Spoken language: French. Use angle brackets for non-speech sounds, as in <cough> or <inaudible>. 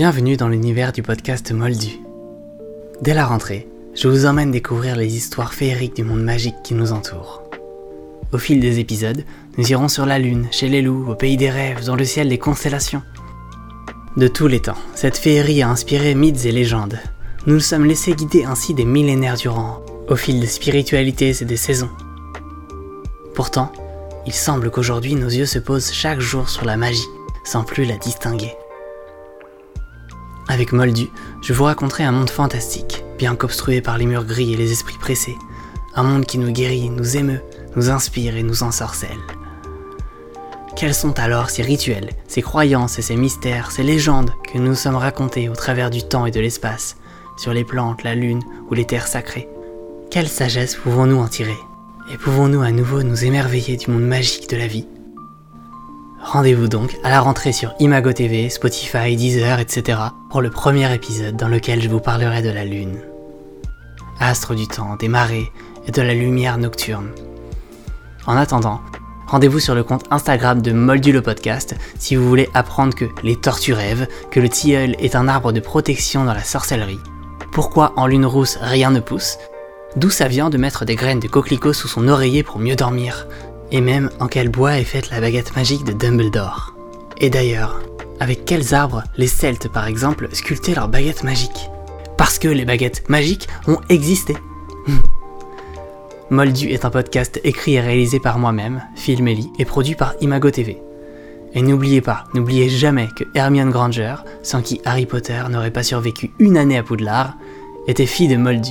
Bienvenue dans l'univers du podcast Moldu. Dès la rentrée, je vous emmène découvrir les histoires féeriques du monde magique qui nous entoure. Au fil des épisodes, nous irons sur la Lune, chez les loups, au pays des rêves, dans le ciel des constellations. De tous les temps, cette féerie a inspiré mythes et légendes. Nous nous sommes laissés guider ainsi des millénaires durant, au fil des spiritualités et des saisons. Pourtant, il semble qu'aujourd'hui nos yeux se posent chaque jour sur la magie, sans plus la distinguer. Avec Moldu, je vous raconterai un monde fantastique, bien qu'obstrué par les murs gris et les esprits pressés. Un monde qui nous guérit, nous émeut, nous inspire et nous ensorcelle. Quels sont alors ces rituels, ces croyances et ces mystères, ces légendes que nous sommes racontés au travers du temps et de l'espace, sur les plantes, la lune ou les terres sacrées? Quelle sagesse pouvons-nous en tirer? Et pouvons-nous à nouveau nous émerveiller du monde magique de la vie? Rendez-vous donc à la rentrée sur Imago TV, Spotify, Deezer, etc. pour le premier épisode dans lequel je vous parlerai de la Lune. Astre du temps, des marées et de la lumière nocturne. En attendant, rendez-vous sur le compte Instagram de Moldu le podcast si vous voulez apprendre que les tortues rêvent, que le tilleul est un arbre de protection dans la sorcellerie, pourquoi en lune rousse rien ne pousse, d'où ça vient de mettre des graines de coquelicot sous son oreiller pour mieux dormir, et même en quel bois est faite la baguette magique de Dumbledore. Et d'ailleurs, avec quels arbres les Celtes par exemple sculptaient leurs baguettes magiques? Parce que les baguettes magiques ont existé. <laughs> Moldu est un podcast écrit et réalisé par moi-même, Phil Melly, et produit par Imago TV. Et n'oubliez pas, n'oubliez jamais que Hermione Granger, sans qui Harry Potter n'aurait pas survécu une année à Poudlard, était fille de Moldu.